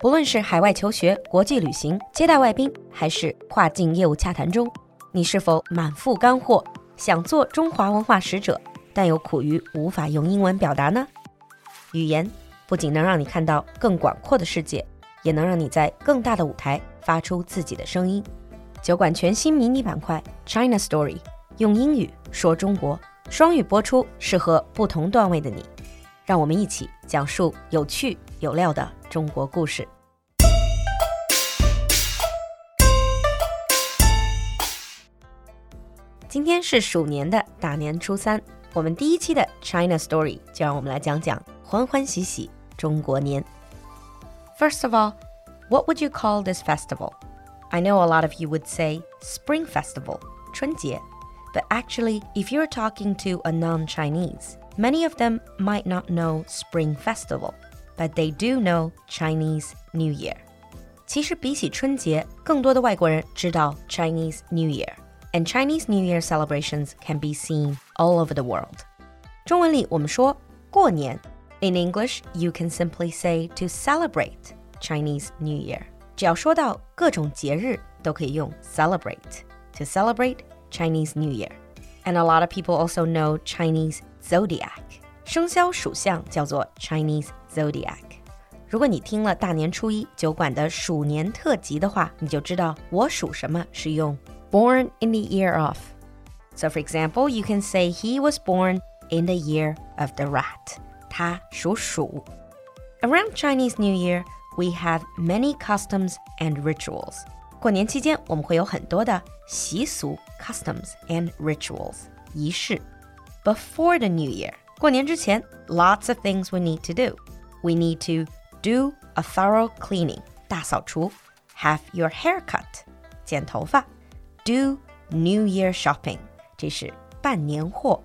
不论是海外求学、国际旅行、接待外宾，还是跨境业务洽谈中，你是否满腹干货，想做中华文化使者，但又苦于无法用英文表达呢？语言不仅能让你看到更广阔的世界，也能让你在更大的舞台发出自己的声音。酒馆全新迷你板块 China Story，用英语说中国，双语播出，适合不同段位的你。让我们一起讲述有趣有料的中国故事。今天是鼠年的大年初三，我们第一期的 China Story 就让我们来讲讲欢欢喜喜中国年。First of all, what would you call this festival? I know a lot of you would say Spring Festival, 春节, but actually, if you're talking to a non-Chinese, Many of them might not know Spring Festival, but they do know Chinese New Year. 其实比起春节，更多的外国人知道 Chinese New Year, and Chinese New Year celebrations can be seen all over the world. 中文里我们说过年，in English you can simply say to celebrate Chinese New Year. 只要说到各种节日，都可以用 celebrate to celebrate Chinese New Year. And a lot of people also know Chinese zodiac，生肖属相叫做 Chinese zodiac。如果你听了大年初一酒馆的鼠年特辑的话，你就知道我属什么是用 born in the year of。So for example, you can say he was born in the year of the rat。他属鼠。Around Chinese New Year, we have many customs and rituals。过年期间，我们会有很多的习俗 customs and rituals 仪式。before the new year. 过年之前, lots of things we need to do. We need to do a thorough cleaning, 大扫除, have your hair cut, 剪头发, do New Year shopping, 这是办年货,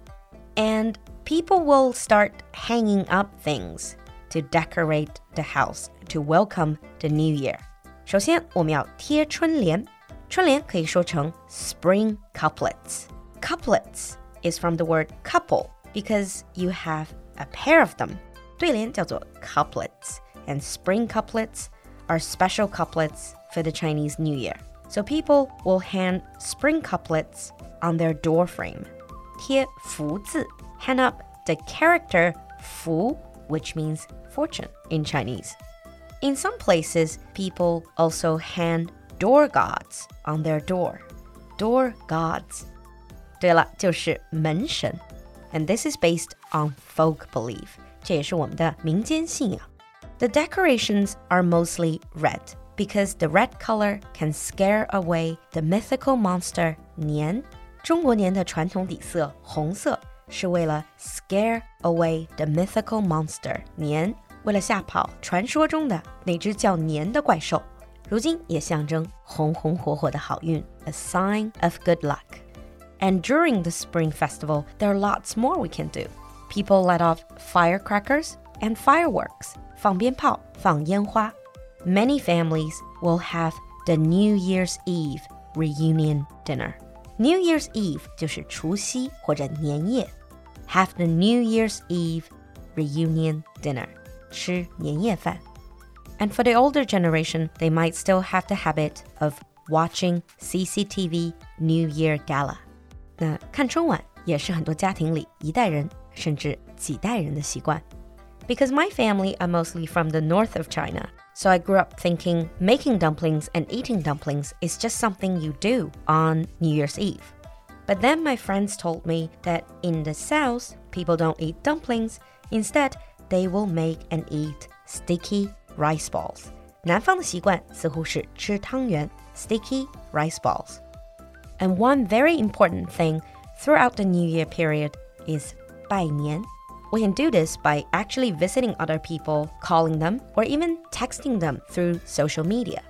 and people will start hanging up things to decorate the house to welcome the new year. 首先，我们要贴春联，春联可以说成 spring couplets. Couplets is from the word couple because you have a pair of them. 对联叫做 couplets, and spring couplets are special couplets for the Chinese New Year. So people will hang spring couplets on their door frame. 贴福字, hang up the character 福, which means fortune in Chinese. In some places, people also hang door gods on their door. Door gods 对了，就是门神 ，and this is based on folk belief，这也是我们的民间信仰。The decorations are mostly red because the red color can scare away the mythical monster 年。中国年的传统底色红色是为了 scare away the mythical monster 年，为了吓跑传说中的那只叫年的怪兽。如今也象征红红火火的好运，a sign of good luck。 and during the Spring Festival, there are lots more we can do. People let off firecrackers and fireworks, 放鞭炮,放烟花. Many families will have the New Year's Eve reunion dinner. New Year's Eve 就是除夕或者年夜. Have the New Year's Eve reunion dinner. 吃年夜饭. And for the older generation, they might still have the habit of watching CCTV New Year Gala. 那看春晚也是很多家庭里一代人甚至几代人的习惯。Because my family are mostly from the north of China, so I grew up thinking making dumplings and eating dumplings is just something you do on New Year's Eve. But then my friends told me that in the south, people don't eat dumplings. Instead, they will make and eat sticky rice balls. 南方的习惯似乎是吃汤圆 （sticky rice balls）。 and one very important thing throughout the New Year period is 拜年. We can do this by actually visiting other people, calling them, or even texting them through social media.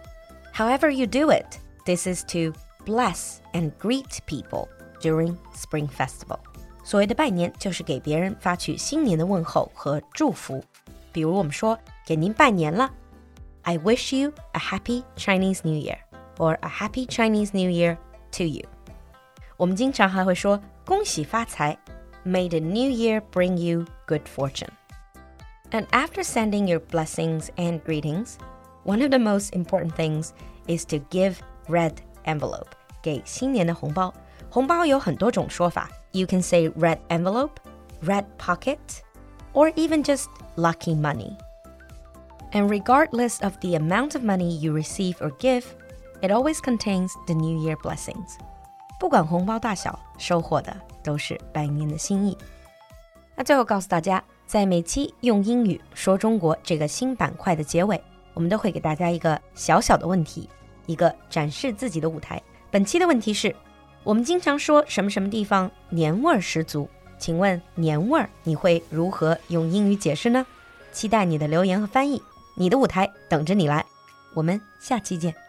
However, you do it, this is to bless and greet people during Spring Festival. 所谓的拜年，就是给别人发去新年的问候和祝福。比如我们说给您拜年了，I wish you a happy Chinese New Year or a happy Chinese New Year to you。我们经常还会说恭喜发财，May the new year bring you good fortune. And after sending your blessings and greetings, one of the most important things is to give red envelope. 给新年的红包，红包有很多种说法。You can say red envelope, red pocket, or even just lucky money. And regardless of the amount of money you receive or give, it always contains the New Year blessings. 不管红包大小，收获的都是拜年的心意。那最后告诉大家，在每期用英语说中国这个新板块的结尾，我们都会给大家一个小小的问题，一个展示自己的舞台。本期的问题是：我们经常说什么什么地方年味儿十足？请问年味儿你会如何用英语解释呢？期待你的留言和翻译，你的舞台等着你来。我们下期见。